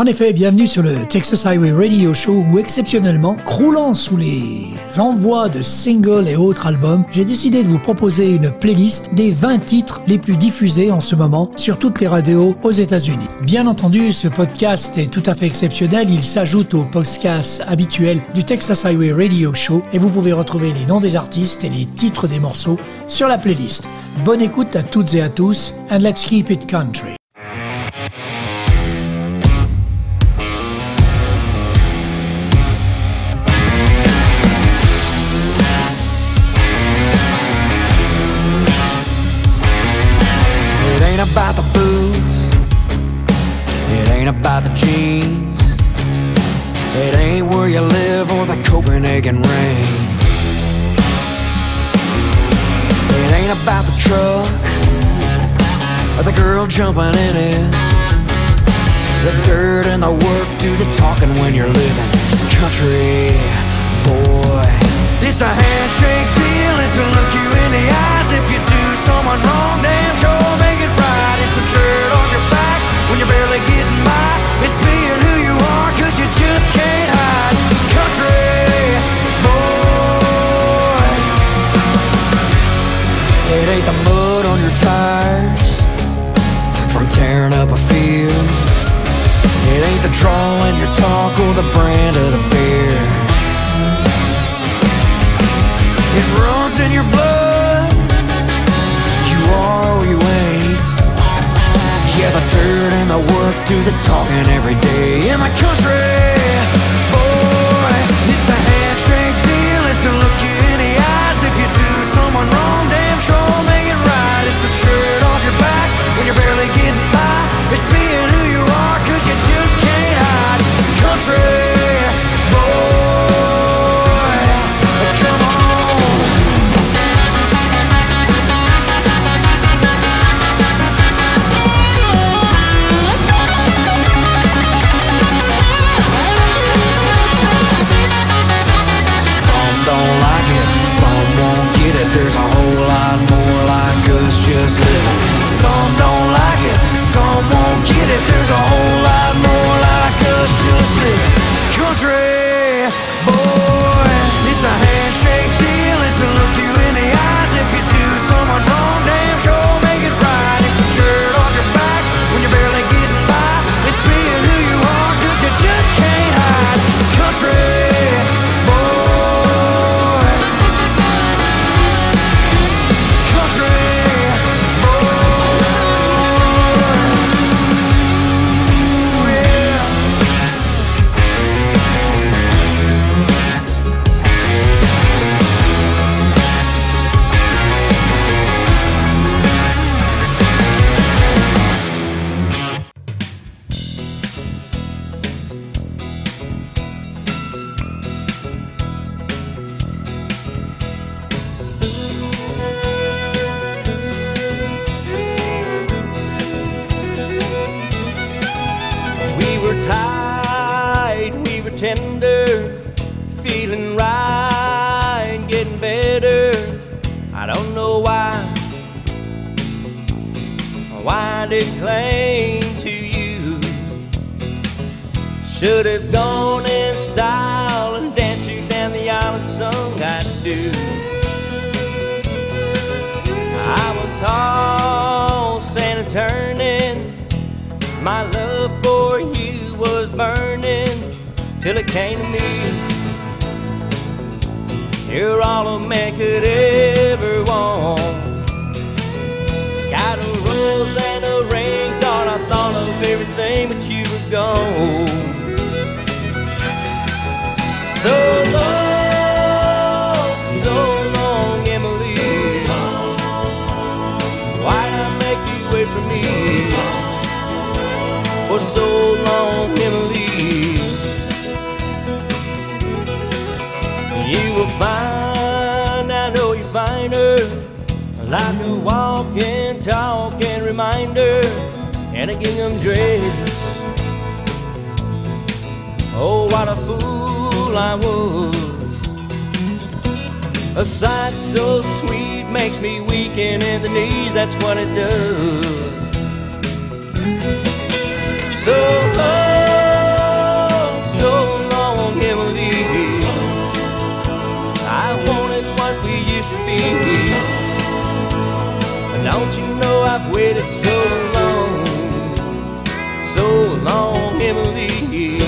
En effet, bienvenue sur le Texas Highway Radio Show où exceptionnellement, croulant sous les envois de singles et autres albums, j'ai décidé de vous proposer une playlist des 20 titres les plus diffusés en ce moment sur toutes les radios aux États-Unis. Bien entendu, ce podcast est tout à fait exceptionnel, il s'ajoute aux podcasts habituels du Texas Highway Radio Show et vous pouvez retrouver les noms des artistes et les titres des morceaux sur la playlist. Bonne écoute à toutes et à tous and let's keep it country. Jumping in it. The dirt and the work do the talking when you're living country, boy. It's a handshake deal. It's a look you in the eyes if you do someone wrong. Damn sure make the brand of the beer. It runs in your blood. You are or you ain't. Yeah, the dirt and the work do the talking every day in the country. Do. I was tossing and turning. My love for you was burning till it came to me. You're all a man could ever want. Got a rose and a ring, thought I thought of everything, but you were gone. So long, fine, I know you find her. Like a walking, talking reminder, and a gingham dress. Oh, what a fool I was. A sight so sweet makes me weaken in the knees, that's what it does. So, Don't you know I've waited so long, so long, Emily?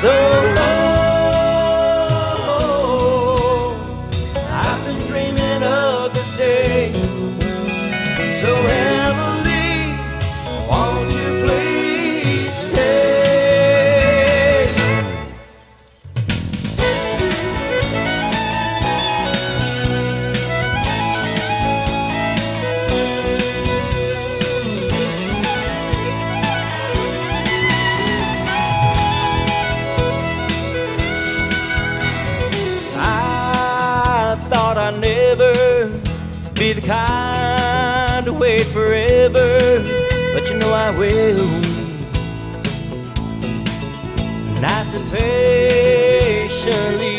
So will. And I sit patiently.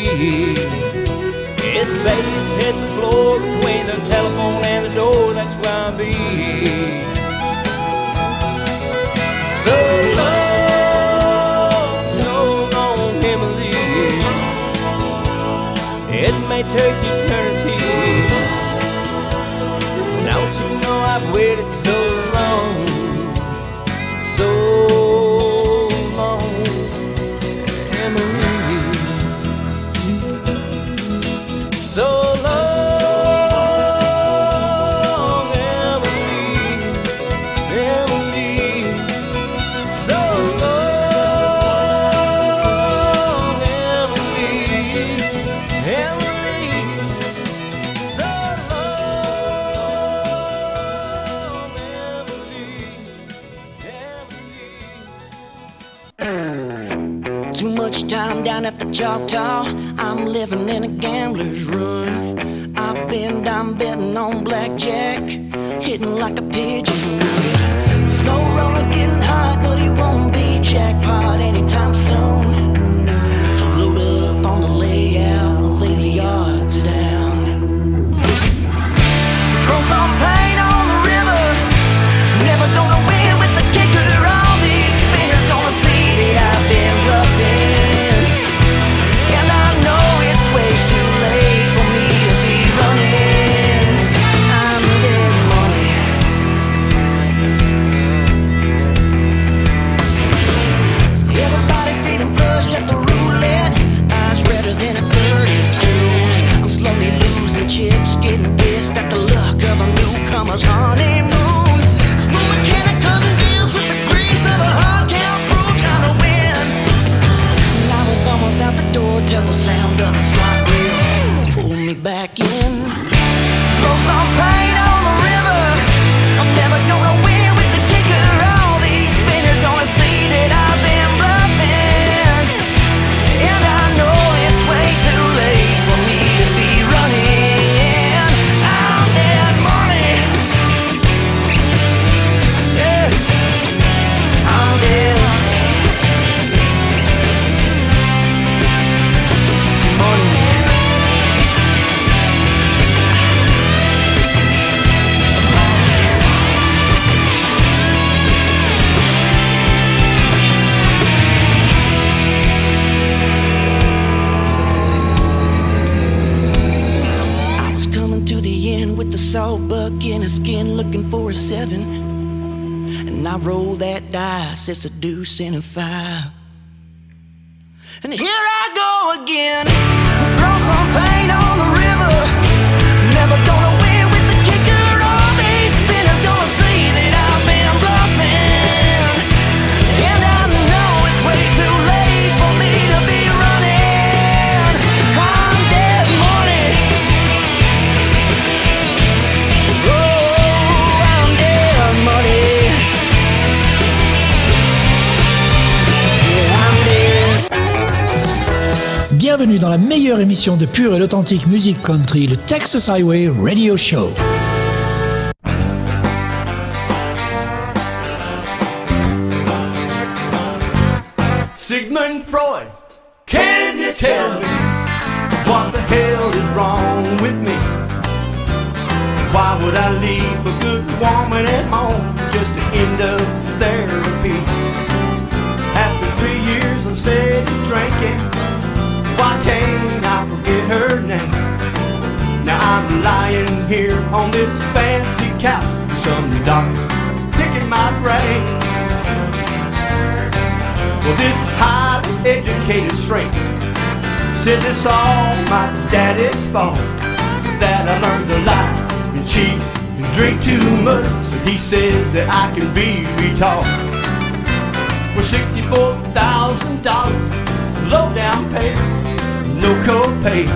His face hit the floor between the telephone and the door. That's where I'll be. So long, so long, Emily. It may take eternity. Don't you know I've waited so long? Choctaw, I'm living in a gambler's run. I bend, I'm betting on blackjack, hitting like a pigeon Snow roller getting hot, but he won't be jackpot anytime soon. Bienvenue dans la meilleure émission de pure et authentique musique country, le Texas Highway Radio Show. Sigmund Freud, can you tell me what the hell is wrong with me? Why would I leave a good woman at home just to end up I'm lying here on this fancy couch, some doctor picking my brain. Well, this highly educated shrink said it's all my daddy's fault. That I learned to lie and cheat and drink too much. He says that I can be retaught. For sixty-four thousand dollars, low down payment, no copay.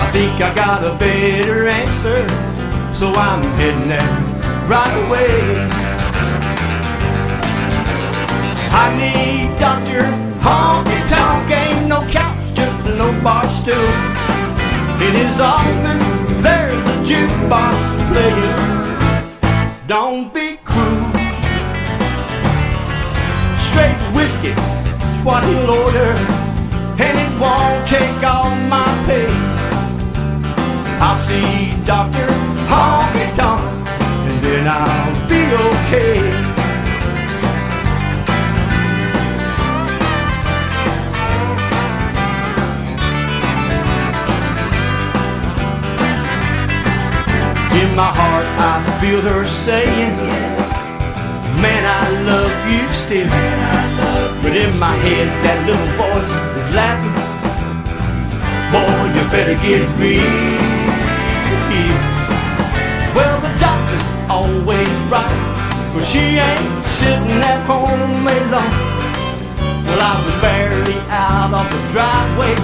I think I got a better answer, so I'm heading there right away. I need Dr. Honky Tonk, ain't no couch, just an old bar stool. In his office, there's a jukebox playing. Don't be cruel. Straight whiskey is what he'll order, and it won't take all my pay. I'll see Dr. Honky Tonk, and then I'll be okay. In my heart, I feel her saying, Man, I love you still. But in my head, that little voice is laughing. Boy, you better get real. Well, the doctor's always right, but she ain't sitting at home alone. Well, I was barely out of the driveway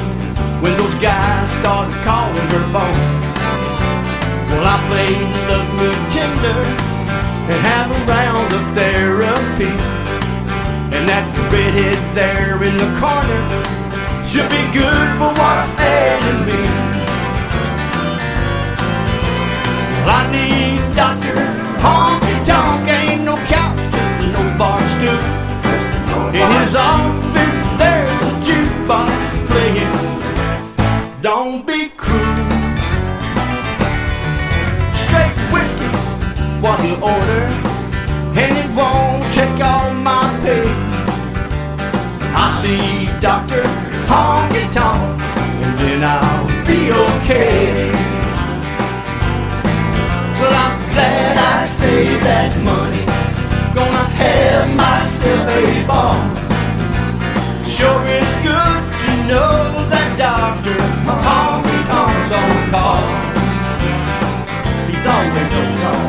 when those guys started calling her phone. Well, I played love me tender and have a round of therapy. And that redhead there in the corner should be good for what's ailing me. I need Dr. Honky Tonk, ain't no couch, just old bar stool. In his office, there's a jukebox playing. Don't be cruel. straight whiskey, what he'll order, and it won't take all my pay. I'll see Dr. Honky Always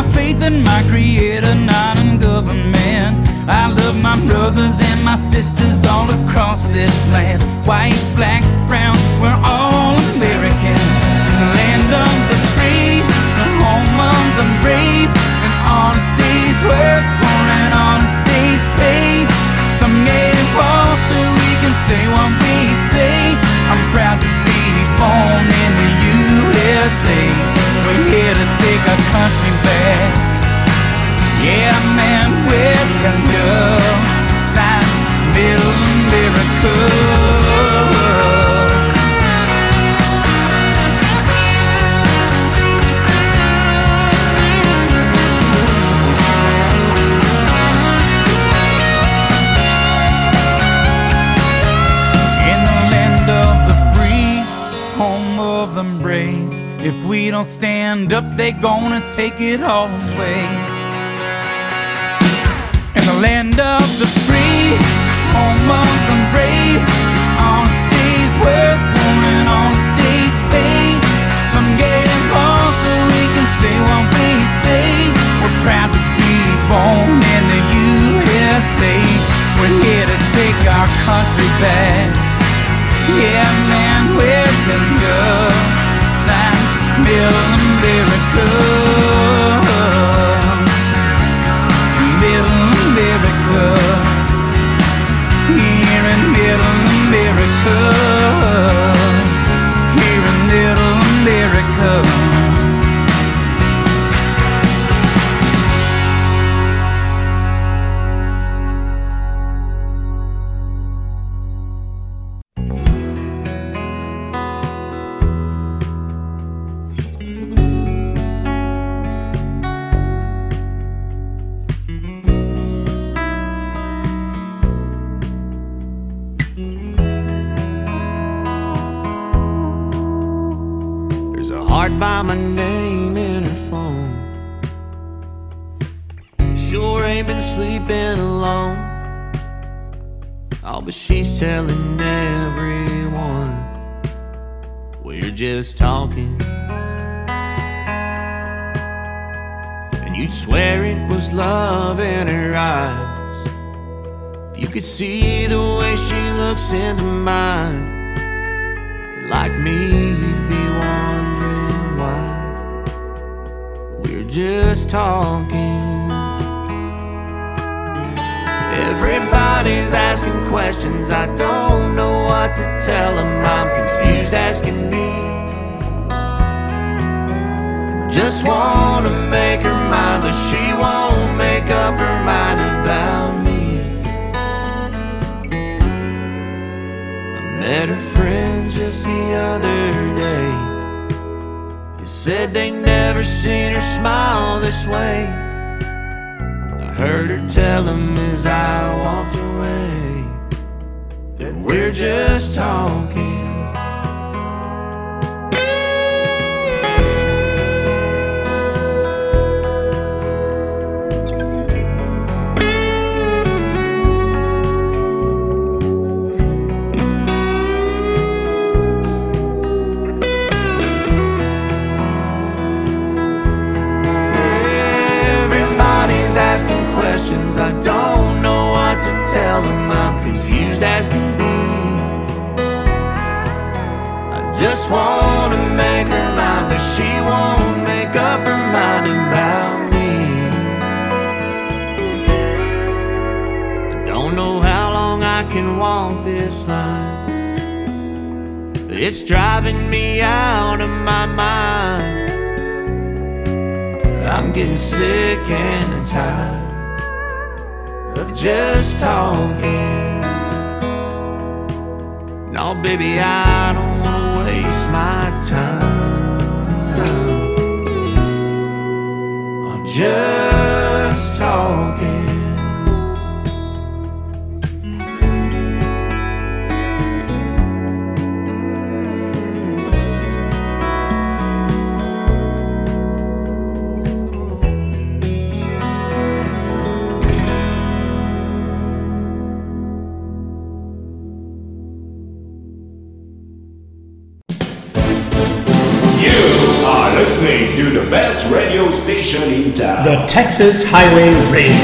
my faith in my creator, not in government. I love my brothers and my sisters all across this land. White, black, brown, we're all Americans. The land of the free, the home of the brave. And honesty's work for an honesty's pay. Some get involved so we can say what we say. I'm proud to be born in the USA. We're here to take our country. Yeah, man. In the land of the free, home of the brave. If we don't stand up, they gonna take it all away. Land of the free, home of the brave. Honesty's work, woman, honesty's pay. Some get involved so we can say what we say. We're proud to be born in the USA. We're here to take our country back. Yeah, man, we're tender. Sign Middle America. Miracle. Here in Middle America. By my name in her phone. Sure ain't been sleeping alone. Oh, but she's telling everyone we're just talking. And you'd swear it was love in her eyes. If you could see the way she looks into mine. Like me, just talking. Everybody's asking questions, I don't know what to tell them. I'm confused as can be. Just wanna make her mine, but she won't make up her mind about me. I met her friend just the other day. Said they never seen her smile this way. I heard her tell him as I walked away that we're just talking. Wanna make her mine, but she won't make up her mind about me. I don't know how long I can walk this line. It's driving me out of my mind. I'm getting sick and tired of just talking. No, baby, I I'm radio station in town. The Texas Highway Radio.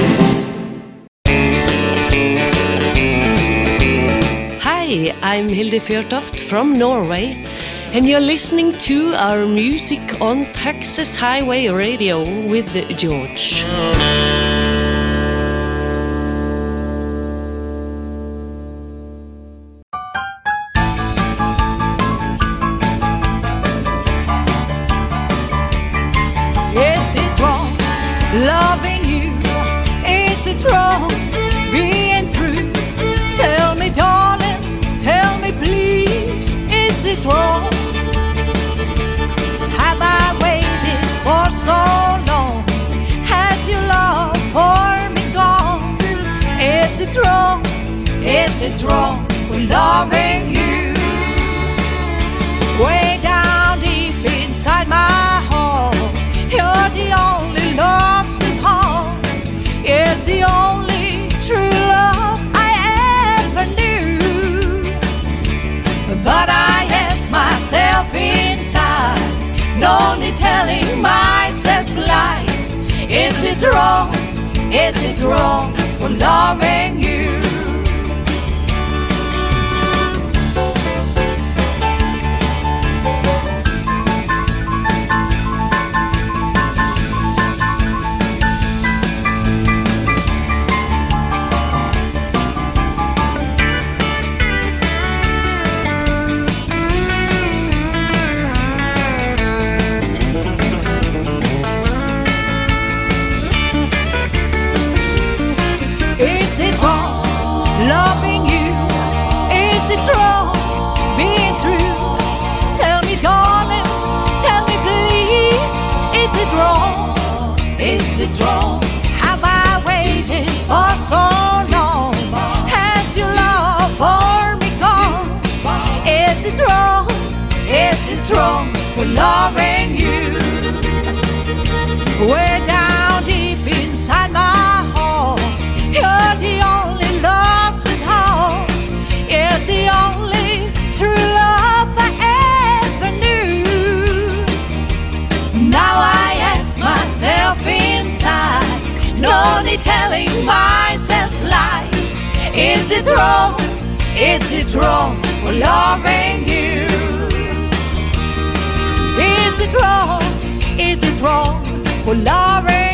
Hi, I'm Hilde Fjortoft from Norway, and you're listening to our music on Texas Highway Radio with George. Is it wrong? Is it wrong for loving you? loving you. Way down deep inside my heart, you're the only love that heart is the only true love I ever knew. Now I ask myself inside, no need telling myself lies. Is it wrong? Is it wrong for loving? Is it wrong for Lauren?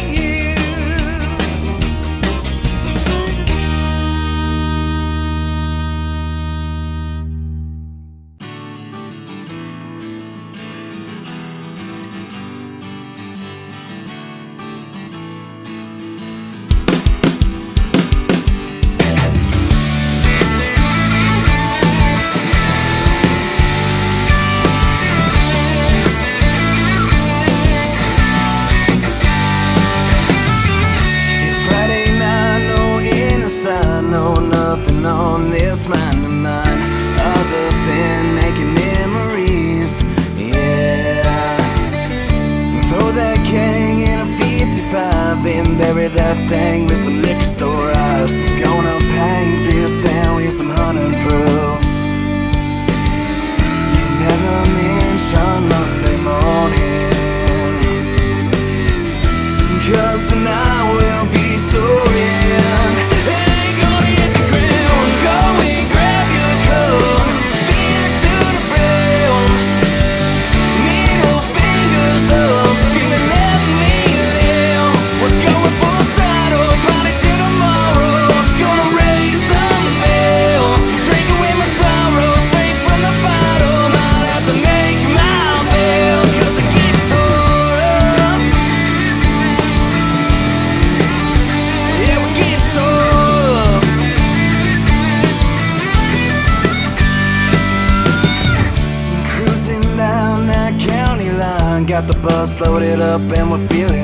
floated up and we're feeling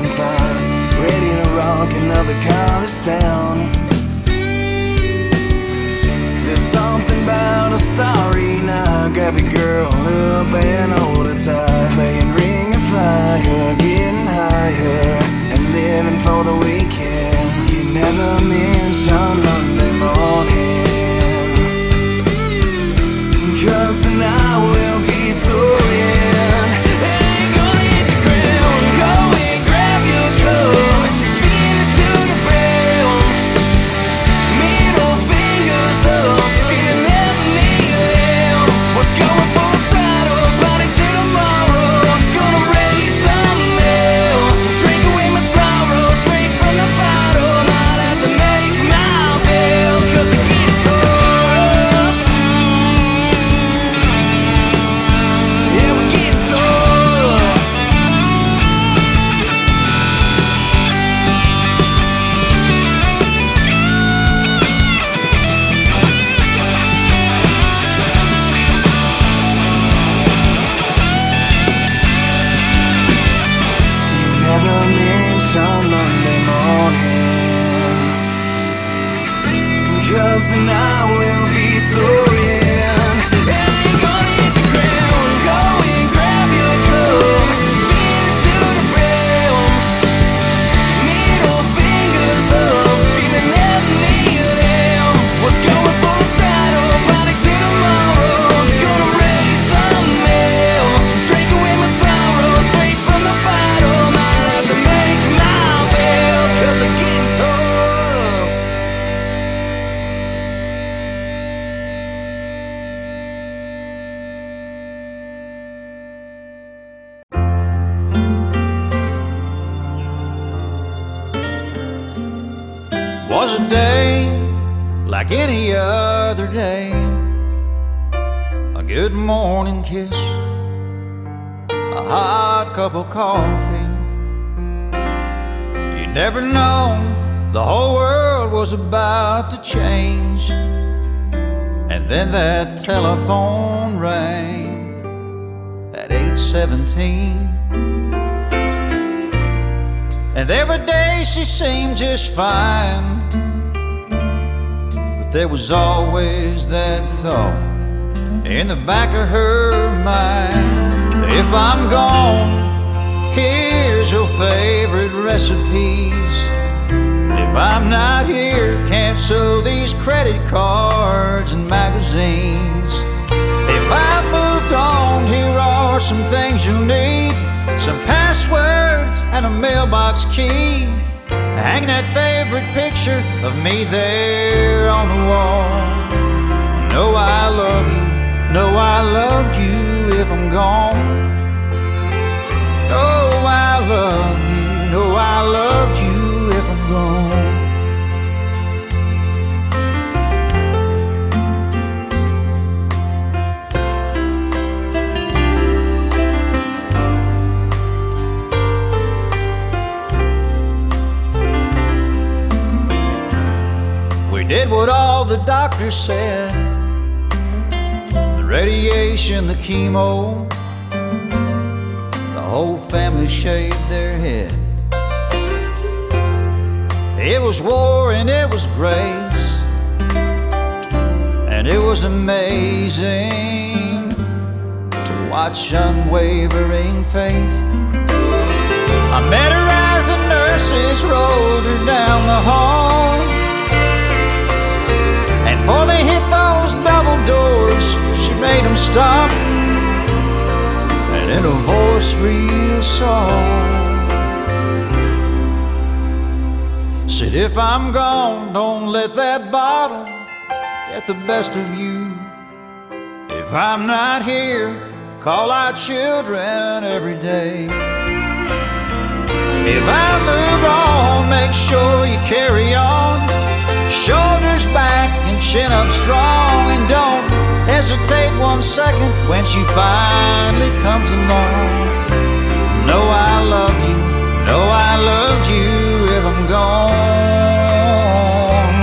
telephone rang at 817. And every day she seemed just fine. But there was always that thought in the back of her mind. If I'm gone, here's your favorite recipes. If I'm not here, cancel these credit cards and magazines. If I've moved on, here are some things you'll need some passwords and a mailbox key. Hang that favorite picture of me there on the wall. Know I love you, know I loved you if I'm gone. Know I love you, know I loved you gone. We did what all the doctors said the radiation, the chemo. The whole family shaved their head. It was war and it was grace, and it was amazing to watch unwavering faith. I met her as the nurses rolled her down the hall. And before they hit those double doors, she made them stop. And in a voice real soft, said, If I'm gone, don't let that bottle get the best of you. If I'm not here, call our children every day. If I move on, make sure you carry on. Shoulders back and chin up strong. And don't hesitate one second when she finally comes along. Know I love you, know I loved you gone.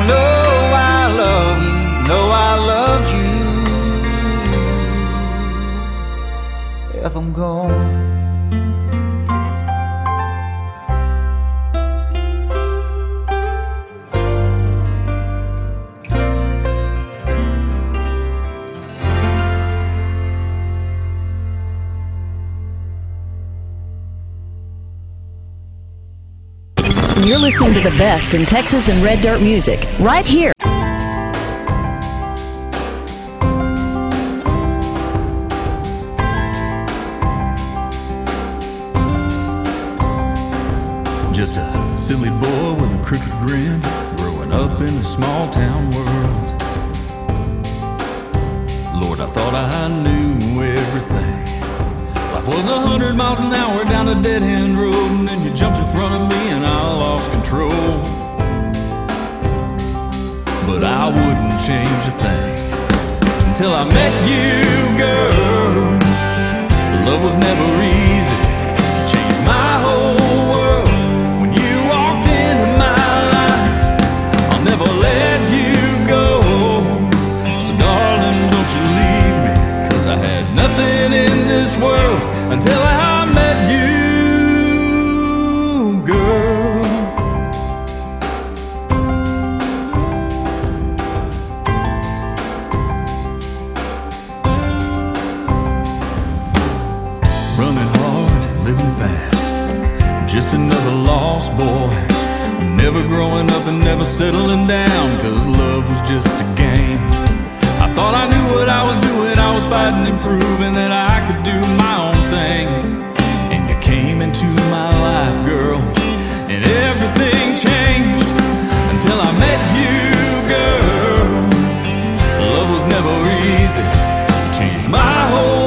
Know I love you, know I loved you if I'm gone. You're listening to the best in Texas and red dirt music right here. Just a silly boy with a crooked grin, growing up in a small town world. Lord, I thought I knew everything. Life was a hundred miles an hour down a dead end road, change a thing until I met you, girl. Love was never easy, changed my whole world when you walked into my life. I'll never let you go. So, darling, don't you leave me, cause I had nothing in this world Never growing up and never settling down, cause love was just a game. I thought I knew what I was doing, I was fighting and proving that I could do my own thing. And you came into my life, girl, and everything changed until I met you, girl. Love was never easy, it changed my whole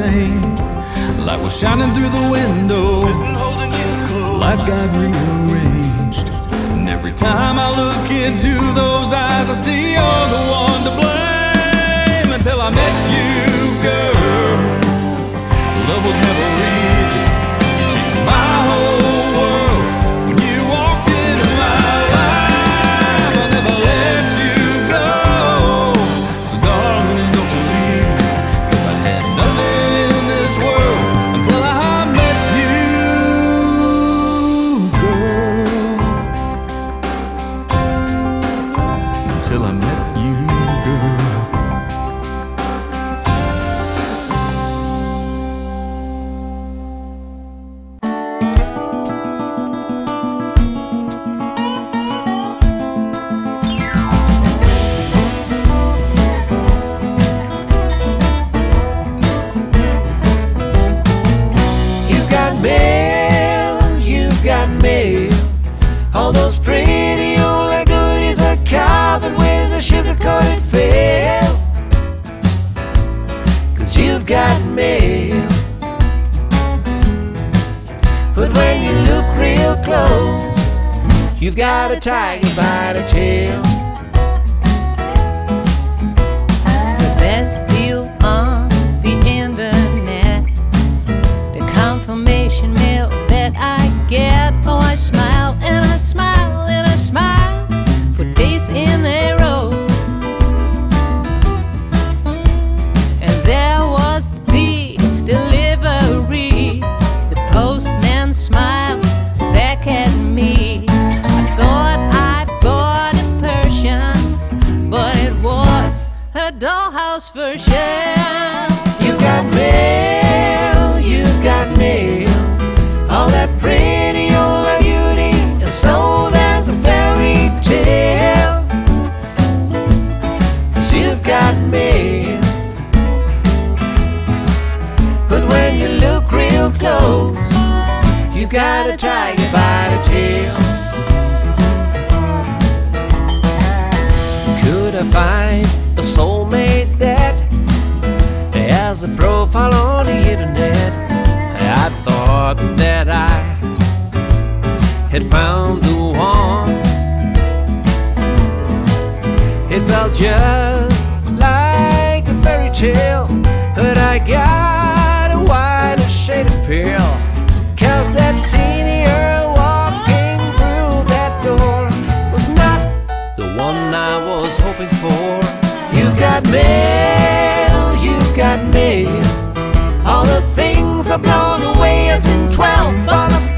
same. Light was shining through the window. Life got rearranged. And every time I look into those eyes, I see you're the one to blame. Until I met you, girl. Love was never easy. You changed my whole found the one. It felt just like a fairy tale, but I got a wider shade of pale. Cause that senior walking through that door was not the one I was hoping for. You've got mail, you've got mail. All the things are blown away as in 12 on a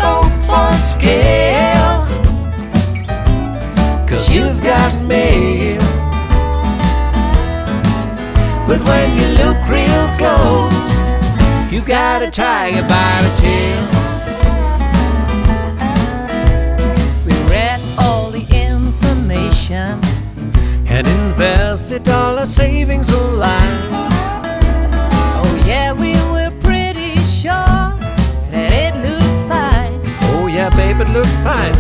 scale. Cause you've got mail. But when you look real close, you've got a tiger by the tail. We read all the information. and invested all our savings online. Yeah, babe, it looked fine.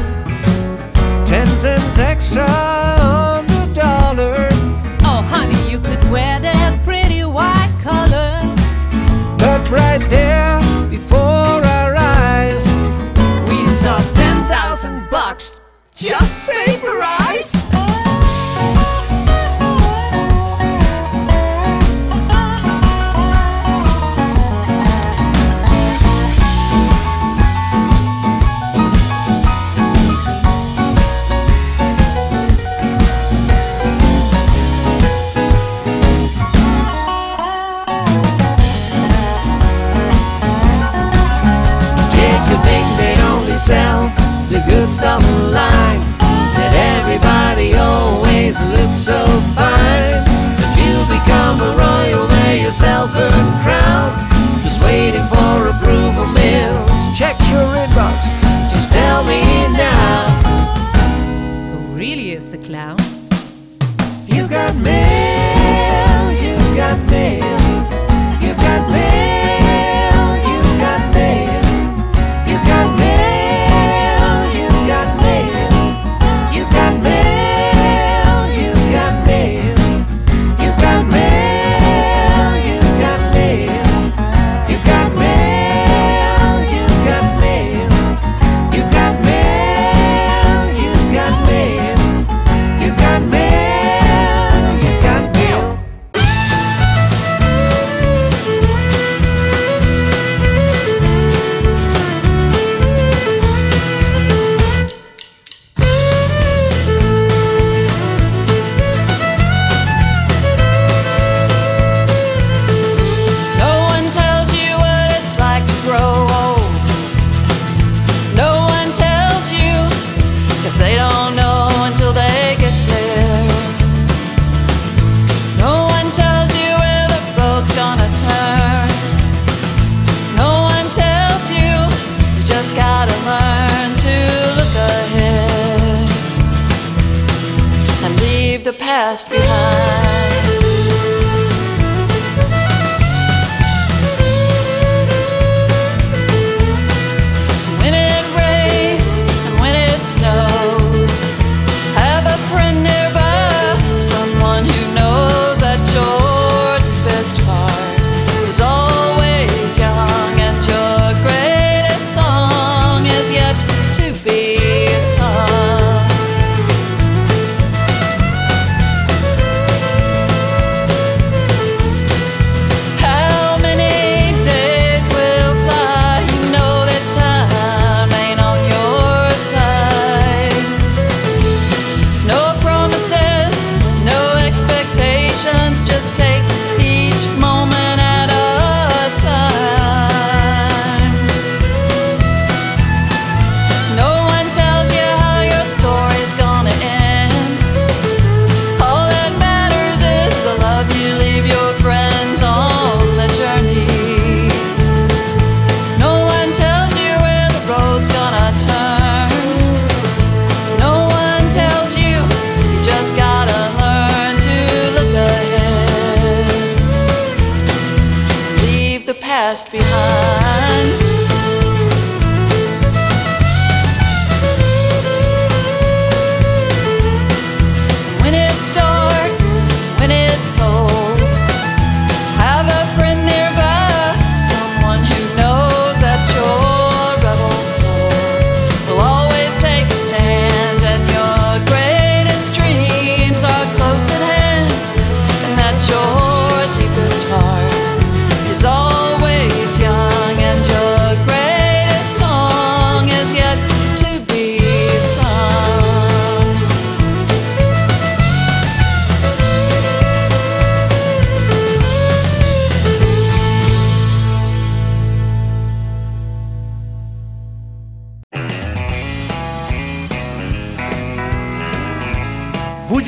Ten cents extra on the dollar, Oh, honey, you could wear that pretty white color. but right there before our eyes, We saw 10,000 bucks just vaporized. Your self-earned crown, just waiting for approval mails. Check your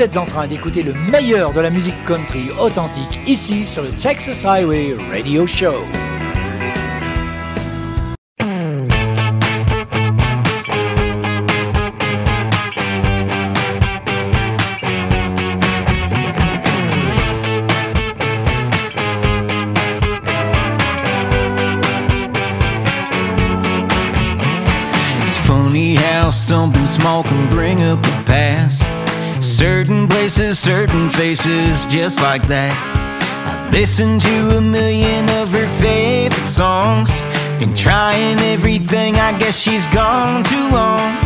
Vous êtes en train d'écouter le meilleur de la musique country authentique ici sur le Texas Highway Radio Show. just like that. I've listened to a million of her favorite songs. Been trying everything, I guess she's gone too long.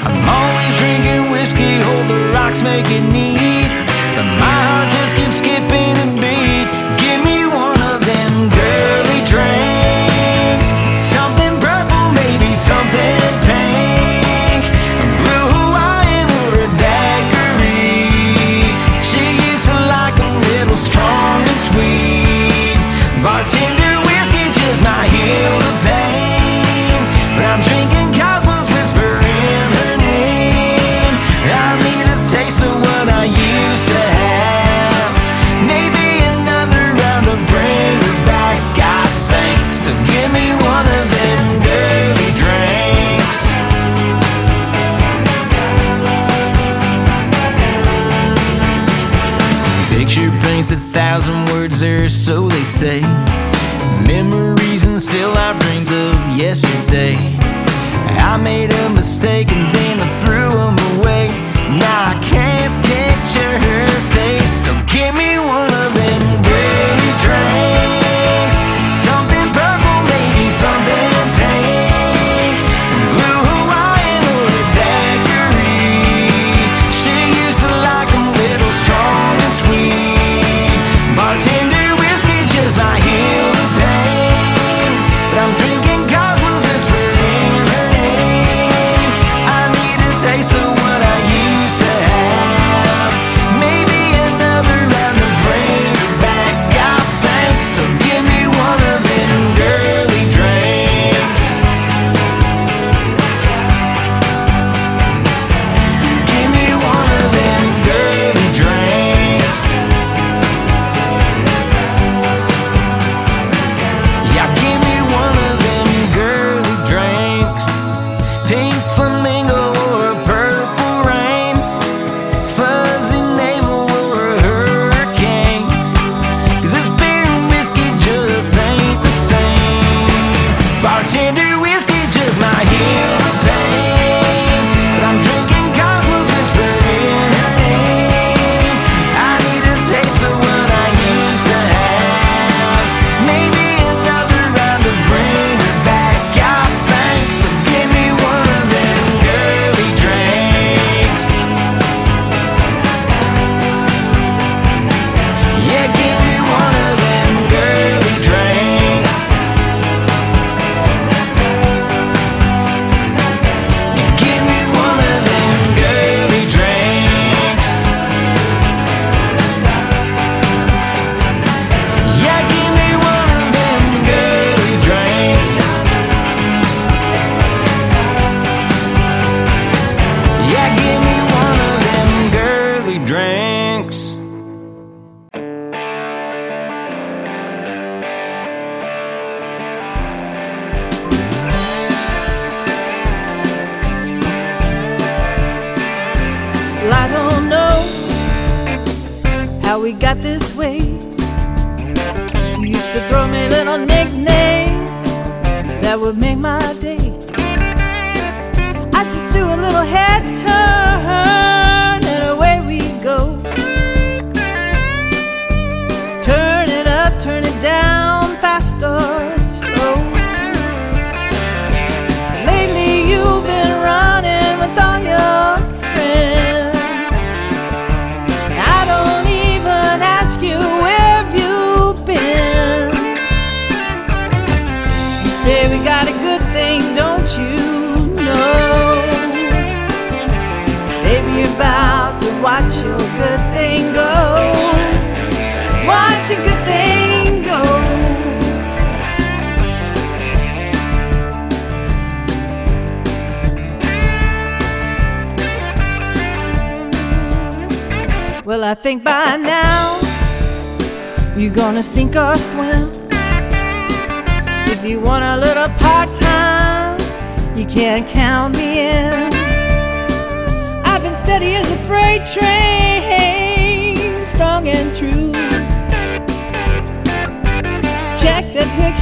I'm always drinking whiskey, hold the rocks, make it neat. But my heart just keeps skipping a beat.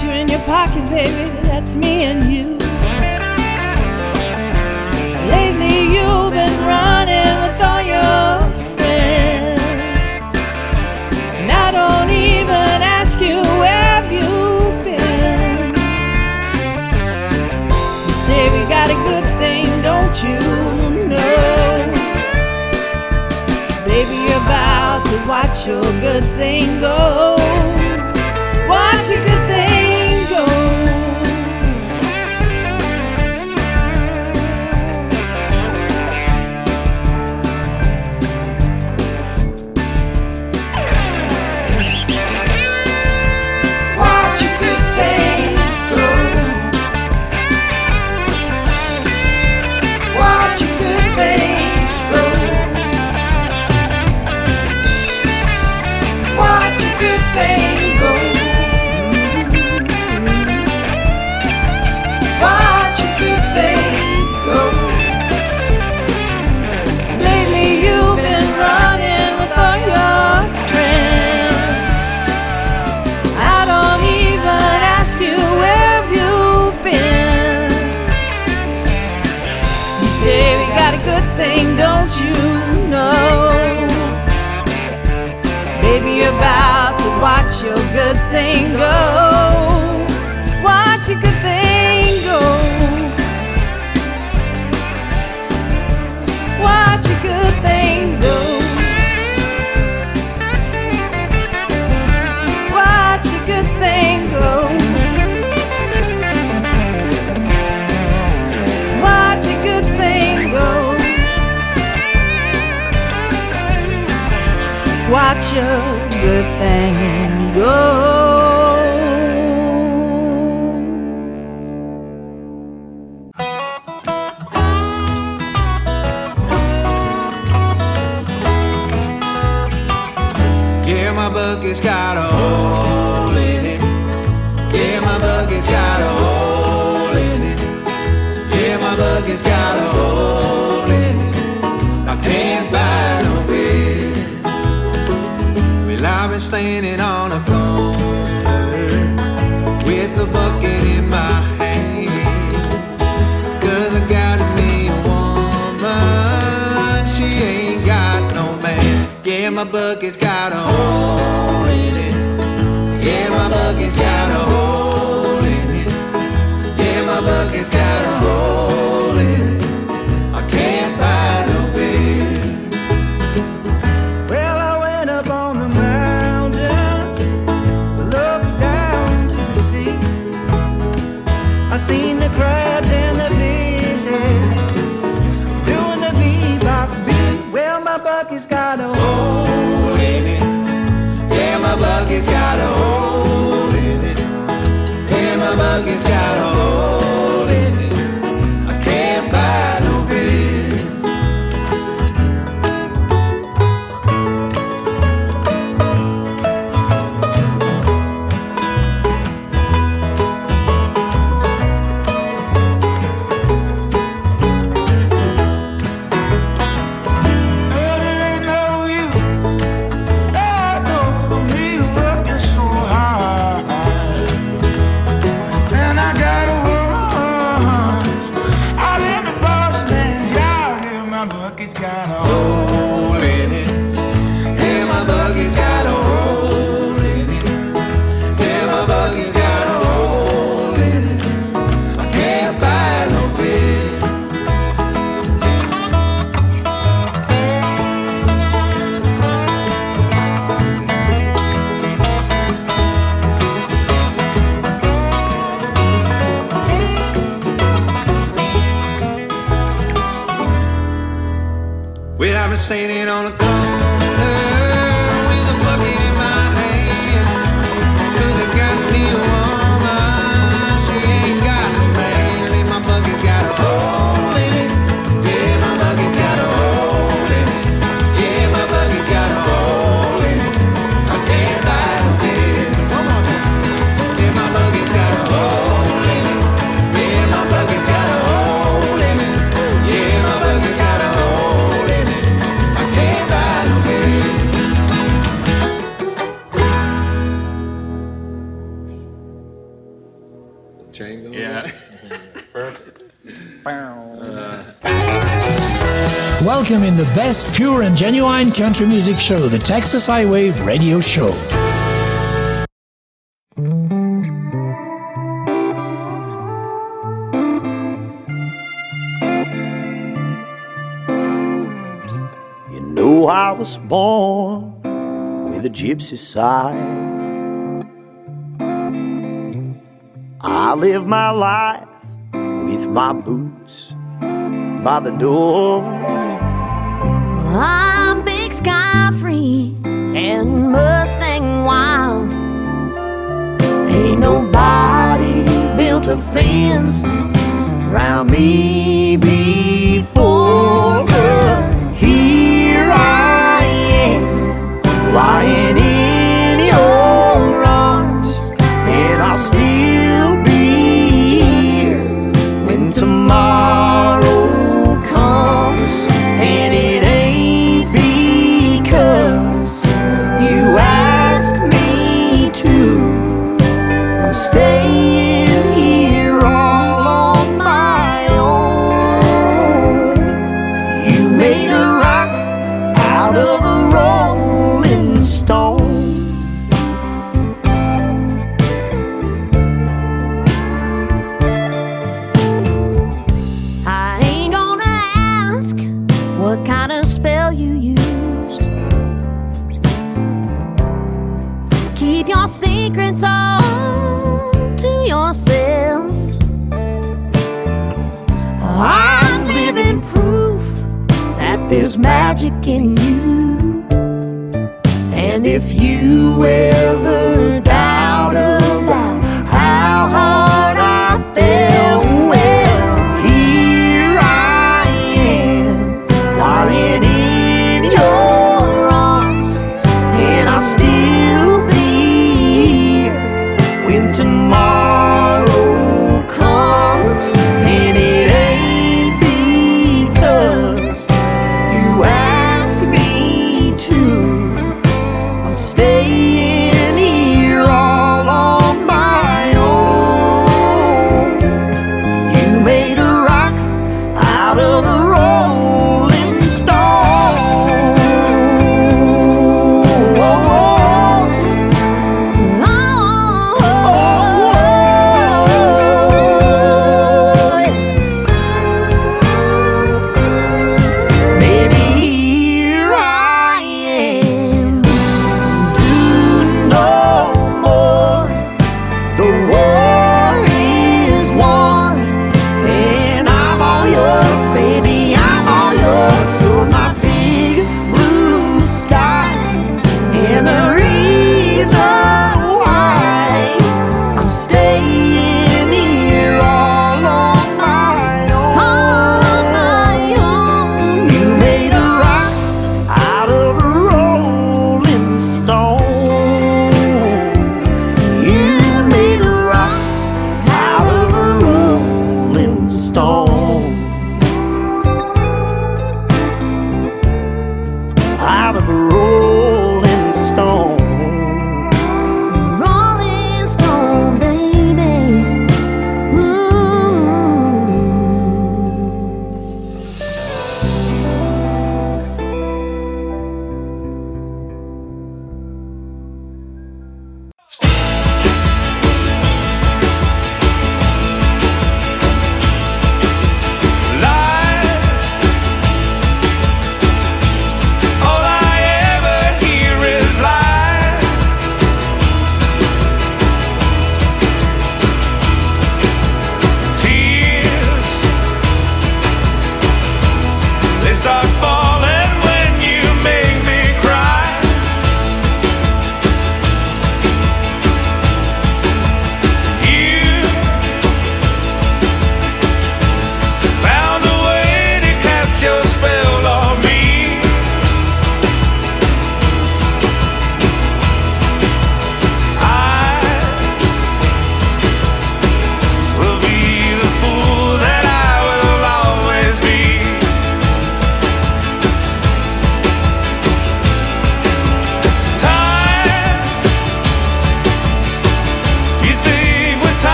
picture in your pocket, baby, that's me and you. Lately, you've been running with all your friends. And I don't even ask you where you've been. You say we got a good thing, don't you know? Baby, you're about to watch your good thing go. bucket's got a hole in it. Yeah, my bucket's got a hole in it. Yeah, my bucket's got a hole in it. I can't buy no bed. Well, I've been standing on a corner with the bucket. book has got a hole. I've been standing on a corner welcome in the best pure and genuine country music show, the Texas Highway Radio Show. You know, I was born with a gypsy side. I live my life with my boots by the door. I'm big sky free and Mustang wild. Ain't nobody built a fence around me before. Here I am, lying. you. And if you were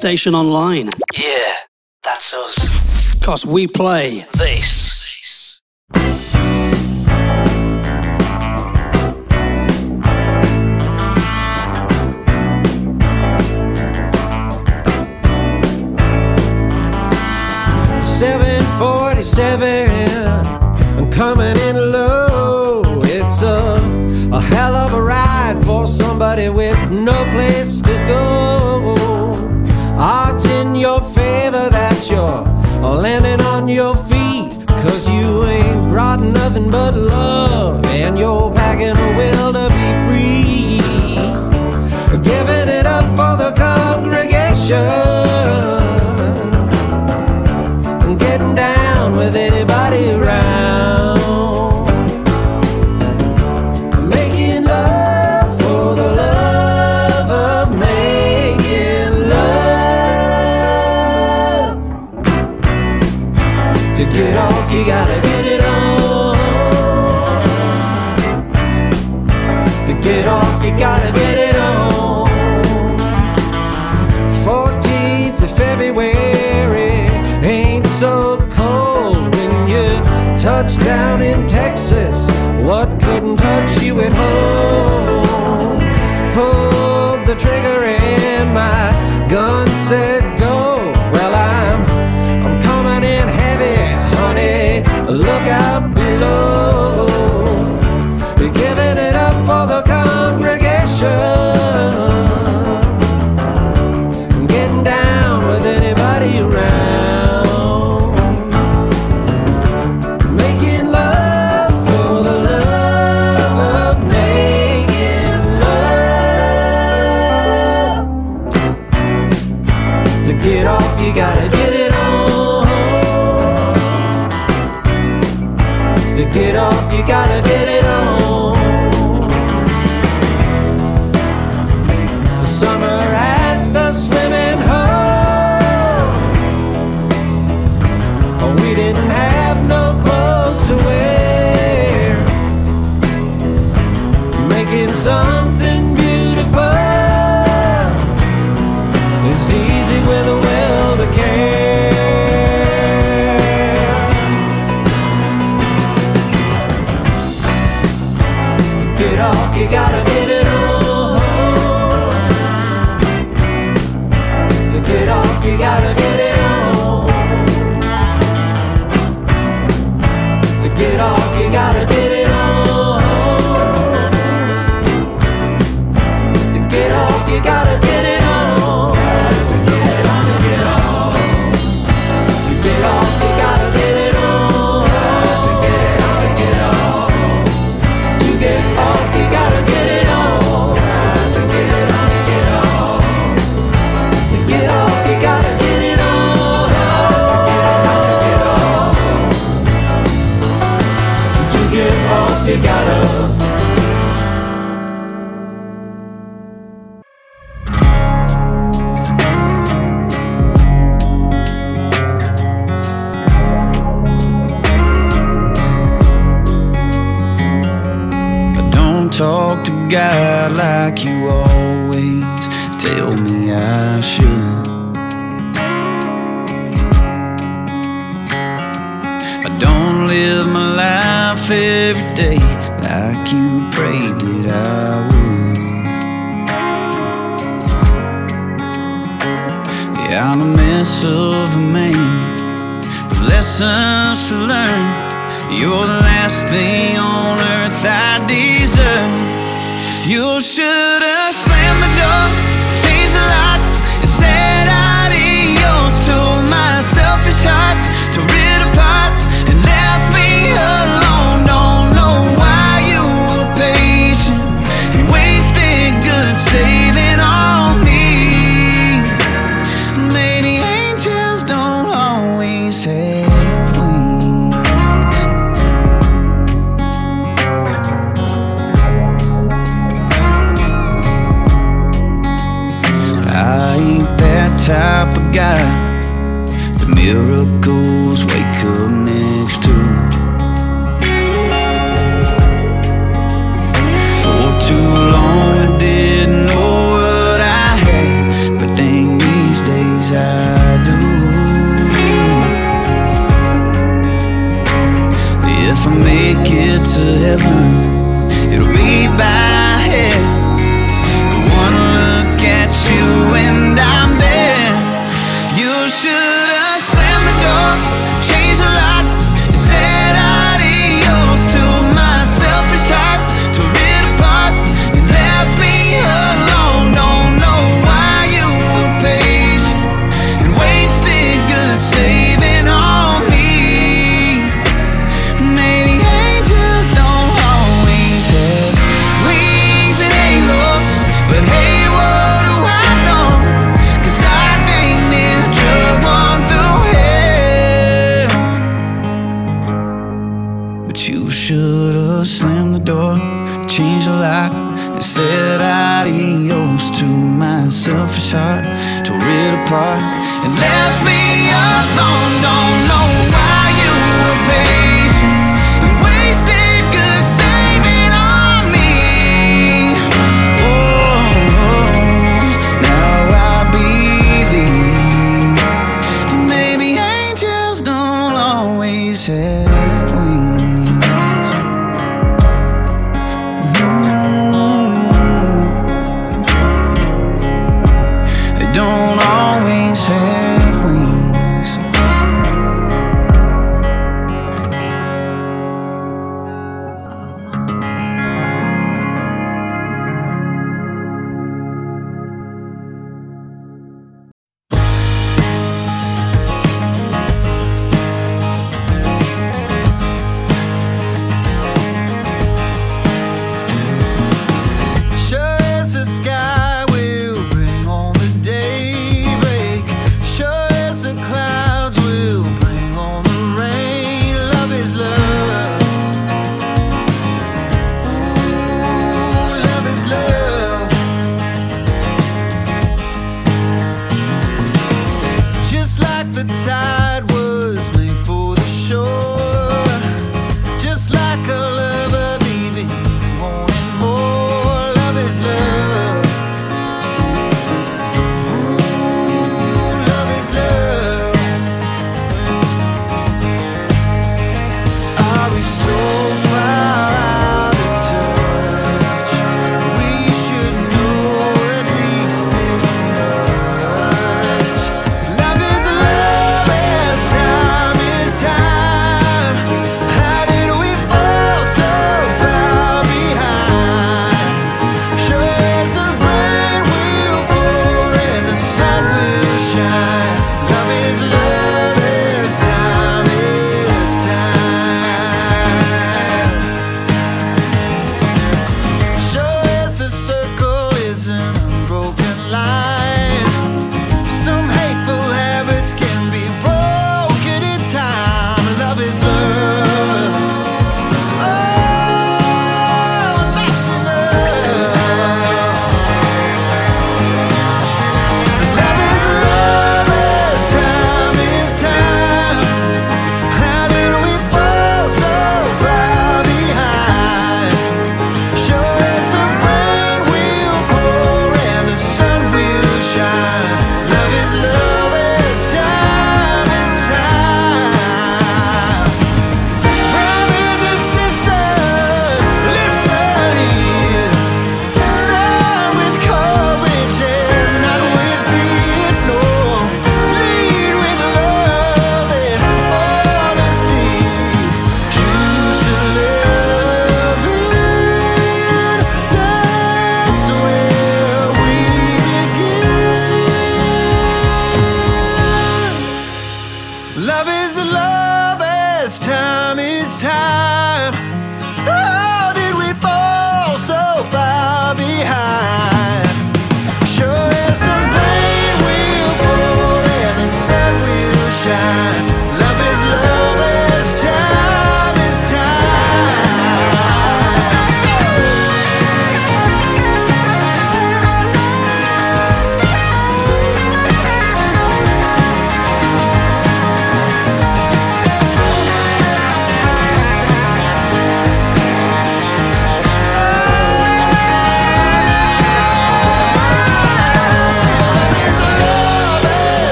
station online. Yeah, that's us. Because we play this. Seven forty-seven. your favor that you're landing on your feet. Cause you ain't brought nothing but love, and you're packing a will to be free. Giving it up for the congregation. she went home. Pulled the trigger and my gun said go. Well, I'm I'm coming in heavy, honey. Look out below. You're giving it up for the congregation.